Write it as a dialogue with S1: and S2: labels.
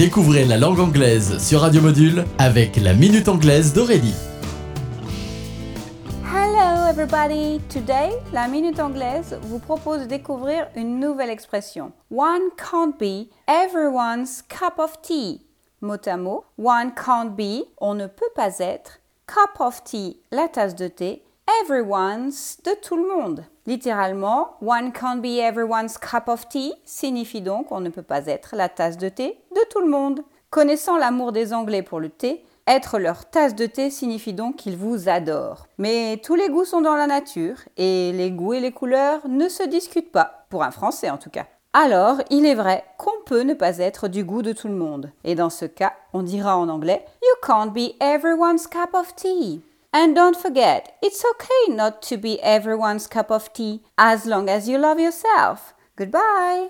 S1: Découvrez la langue anglaise sur Radio Module avec la Minute Anglaise d'Aurélie.
S2: Hello everybody! Today, la Minute Anglaise vous propose de découvrir une nouvelle expression. One can't be everyone's cup of tea. Mot à mot, one can't be, on ne peut pas être, cup of tea, la tasse de thé, everyone's, de tout le monde. Littéralement, one can't be everyone's cup of tea signifie donc on ne peut pas être la tasse de thé de tout le monde. Connaissant l'amour des Anglais pour le thé, être leur tasse de thé signifie donc qu'ils vous adorent. Mais tous les goûts sont dans la nature et les goûts et les couleurs ne se discutent pas, pour un Français en tout cas. Alors, il est vrai qu'on peut ne pas être du goût de tout le monde. Et dans ce cas, on dira en anglais You can't be everyone's cup of tea. And don't forget, it's okay not to be everyone's cup of tea as long as you love yourself. Goodbye!